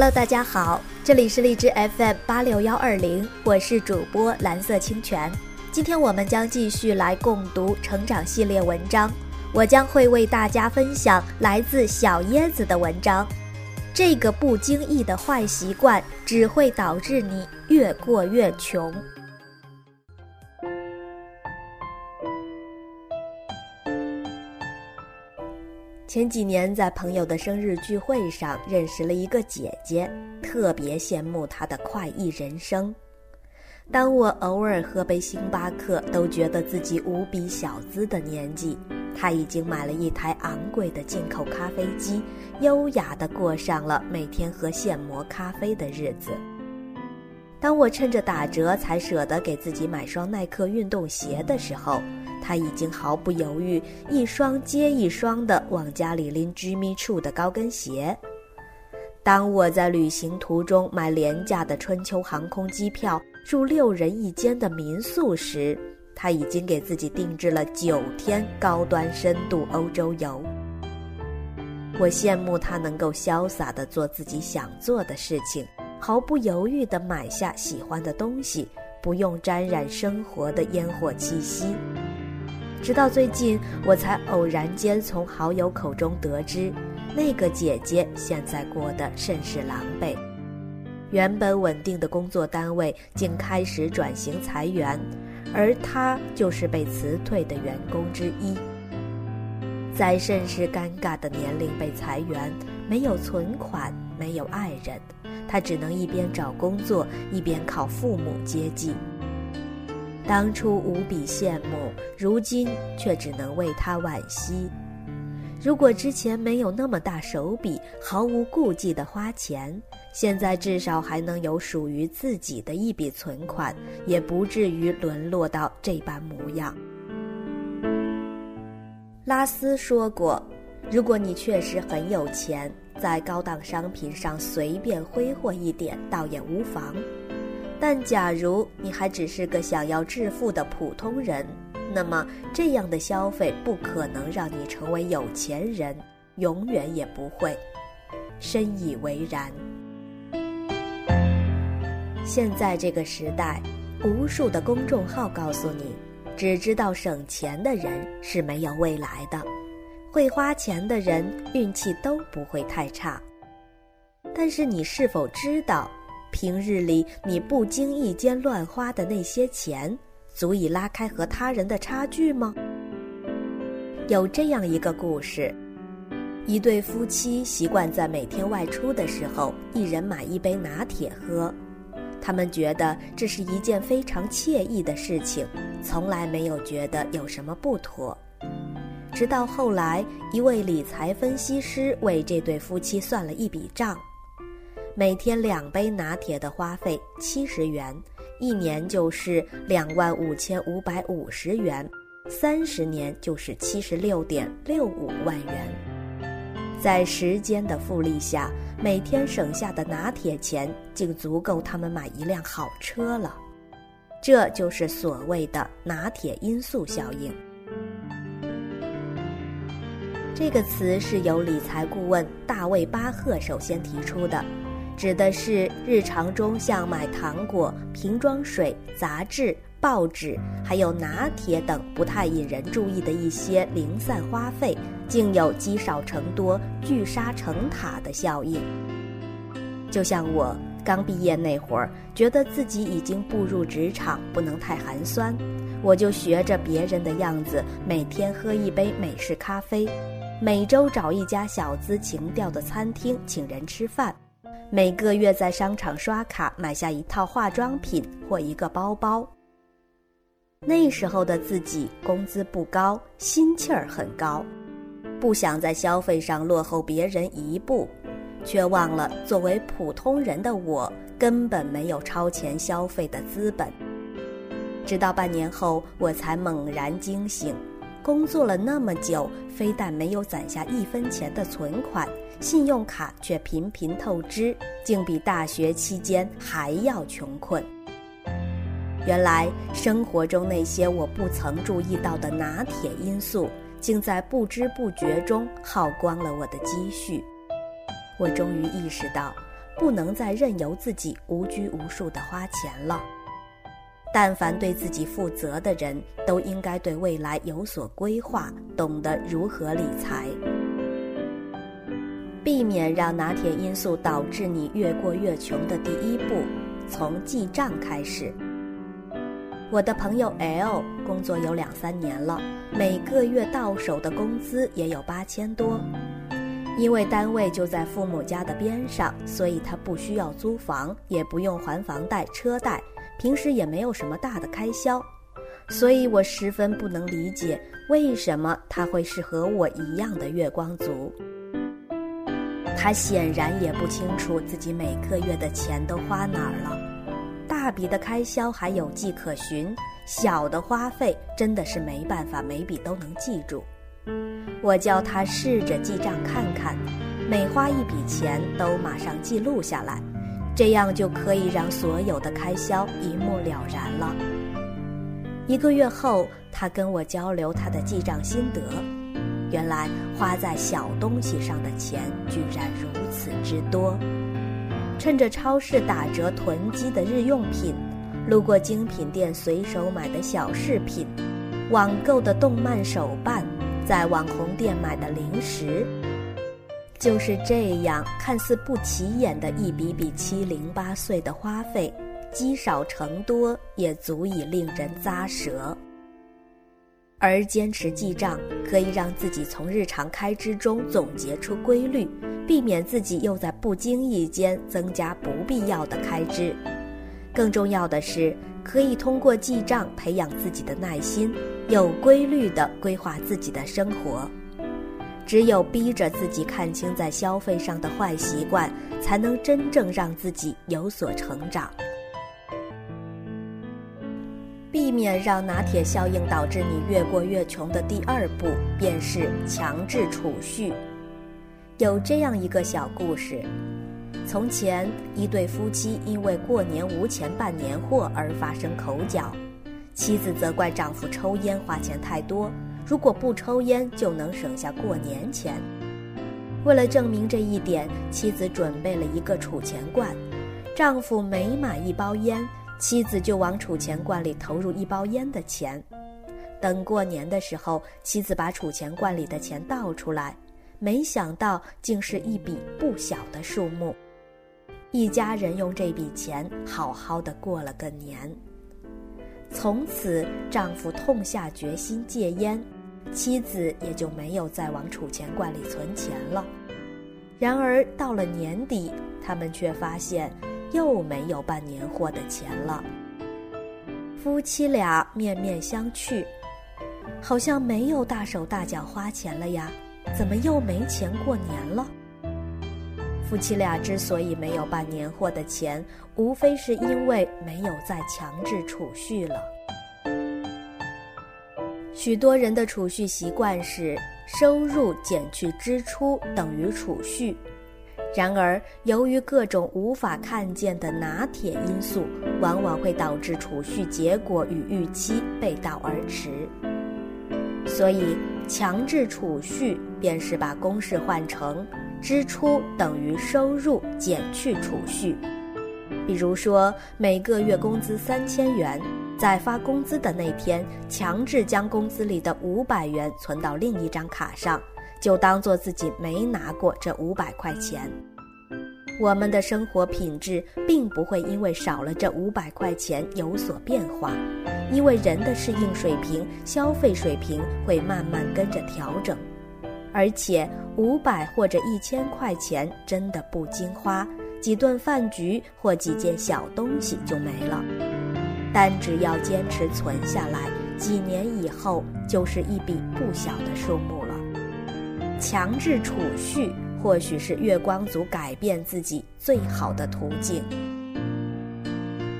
Hello，大家好，这里是荔枝 FM 八六幺二零，我是主播蓝色清泉。今天我们将继续来共读成长系列文章，我将会为大家分享来自小椰子的文章。这个不经意的坏习惯只会导致你越过越穷。前几年在朋友的生日聚会上认识了一个姐姐，特别羡慕她的快意人生。当我偶尔喝杯星巴克都觉得自己无比小资的年纪，她已经买了一台昂贵的进口咖啡机，优雅地过上了每天喝现磨咖啡的日子。当我趁着打折才舍得给自己买双耐克运动鞋的时候，他已经毫不犹豫，一双接一双地往家里拎 Jimmy Choo 的高跟鞋。当我在旅行途中买廉价的春秋航空机票，住六人一间的民宿时，他已经给自己定制了九天高端深度欧洲游。我羡慕他能够潇洒地做自己想做的事情，毫不犹豫地买下喜欢的东西，不用沾染生活的烟火气息。直到最近，我才偶然间从好友口中得知，那个姐姐现在过得甚是狼狈。原本稳定的工作单位竟开始转型裁员，而她就是被辞退的员工之一。在甚是尴尬的年龄被裁员，没有存款，没有爱人，她只能一边找工作，一边靠父母接济。当初无比羡慕，如今却只能为他惋惜。如果之前没有那么大手笔，毫无顾忌的花钱，现在至少还能有属于自己的一笔存款，也不至于沦落到这般模样。拉斯说过：“如果你确实很有钱，在高档商品上随便挥霍一点，倒也无妨。”但假如你还只是个想要致富的普通人，那么这样的消费不可能让你成为有钱人，永远也不会。深以为然。现在这个时代，无数的公众号告诉你，只知道省钱的人是没有未来的，会花钱的人运气都不会太差。但是你是否知道？平日里你不经意间乱花的那些钱，足以拉开和他人的差距吗？有这样一个故事：一对夫妻习惯在每天外出的时候，一人买一杯拿铁喝。他们觉得这是一件非常惬意的事情，从来没有觉得有什么不妥。直到后来，一位理财分析师为这对夫妻算了一笔账。每天两杯拿铁的花费七十元，一年就是两万五千五百五十元，三十年就是七十六点六五万元。在时间的复利下，每天省下的拿铁钱竟足够他们买一辆好车了。这就是所谓的拿铁因素效应。这个词是由理财顾问大卫·巴赫首先提出的。指的是日常中像买糖果、瓶装水、杂志、报纸，还有拿铁等不太引人注意的一些零散花费，竟有积少成多、聚沙成塔的效应。就像我刚毕业那会儿，觉得自己已经步入职场，不能太寒酸，我就学着别人的样子，每天喝一杯美式咖啡，每周找一家小资情调的餐厅请人吃饭。每个月在商场刷卡买下一套化妆品或一个包包。那时候的自己工资不高，心气儿很高，不想在消费上落后别人一步，却忘了作为普通人的我根本没有超前消费的资本。直到半年后，我才猛然惊醒。工作了那么久，非但没有攒下一分钱的存款，信用卡却频频透支，竟比大学期间还要穷困。原来生活中那些我不曾注意到的拿铁因素，竟在不知不觉中耗光了我的积蓄。我终于意识到，不能再任由自己无拘无束地花钱了。但凡对自己负责的人，都应该对未来有所规划，懂得如何理财，避免让拿铁因素导致你越过越穷的第一步，从记账开始。我的朋友 L 工作有两三年了，每个月到手的工资也有八千多。因为单位就在父母家的边上，所以他不需要租房，也不用还房贷、车贷。平时也没有什么大的开销，所以我十分不能理解为什么他会是和我一样的月光族。他显然也不清楚自己每个月的钱都花哪儿了，大笔的开销还有迹可循，小的花费真的是没办法每笔都能记住。我叫他试着记账看看，每花一笔钱都马上记录下来。这样就可以让所有的开销一目了然了。一个月后，他跟我交流他的记账心得。原来花在小东西上的钱居然如此之多。趁着超市打折囤积的日用品，路过精品店随手买的小饰品，网购的动漫手办，在网红店买的零食。就是这样，看似不起眼的一笔笔七零八碎的花费，积少成多，也足以令人咂舌。而坚持记账，可以让自己从日常开支中总结出规律，避免自己又在不经意间增加不必要的开支。更重要的是，可以通过记账培养自己的耐心，有规律地规划自己的生活。只有逼着自己看清在消费上的坏习惯，才能真正让自己有所成长。避免让拿铁效应导致你越过越穷的第二步，便是强制储蓄。有这样一个小故事：从前，一对夫妻因为过年无钱办年货而发生口角，妻子责怪丈夫抽烟花钱太多。如果不抽烟就能省下过年钱。为了证明这一点，妻子准备了一个储钱罐。丈夫每买一包烟，妻子就往储钱罐里投入一包烟的钱。等过年的时候，妻子把储钱罐里的钱倒出来，没想到竟是一笔不小的数目。一家人用这笔钱好好的过了个年。从此，丈夫痛下决心戒烟。妻子也就没有再往储钱罐里存钱了。然而到了年底，他们却发现又没有办年货的钱了。夫妻俩面面相觑，好像没有大手大脚花钱了呀？怎么又没钱过年了？夫妻俩之所以没有办年货的钱，无非是因为没有再强制储蓄了。许多人的储蓄习惯是收入减去支出等于储蓄，然而由于各种无法看见的拿铁因素，往往会导致储蓄结果与预期背道而驰。所以，强制储蓄便是把公式换成支出等于收入减去储蓄。比如说，每个月工资三千元。在发工资的那天，强制将工资里的五百元存到另一张卡上，就当做自己没拿过这五百块钱。我们的生活品质并不会因为少了这五百块钱有所变化，因为人的适应水平、消费水平会慢慢跟着调整。而且五百或者一千块钱真的不经花，几顿饭局或几件小东西就没了。但只要坚持存下来，几年以后就是一笔不小的数目了。强制储蓄或许是月光族改变自己最好的途径。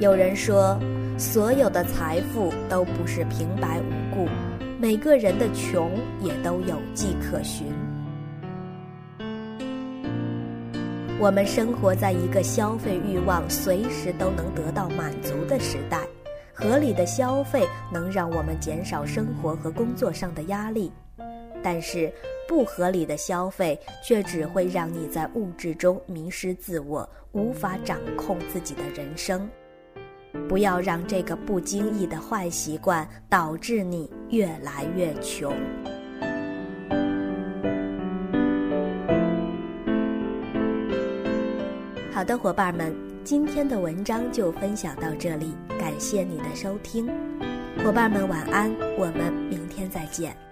有人说，所有的财富都不是平白无故，每个人的穷也都有迹可循。我们生活在一个消费欲望随时都能得到满足的时代。合理的消费能让我们减少生活和工作上的压力，但是不合理的消费却只会让你在物质中迷失自我，无法掌控自己的人生。不要让这个不经意的坏习惯导致你越来越穷。好的，伙伴们，今天的文章就分享到这里，感谢你的收听。伙伴们晚安，我们明天再见。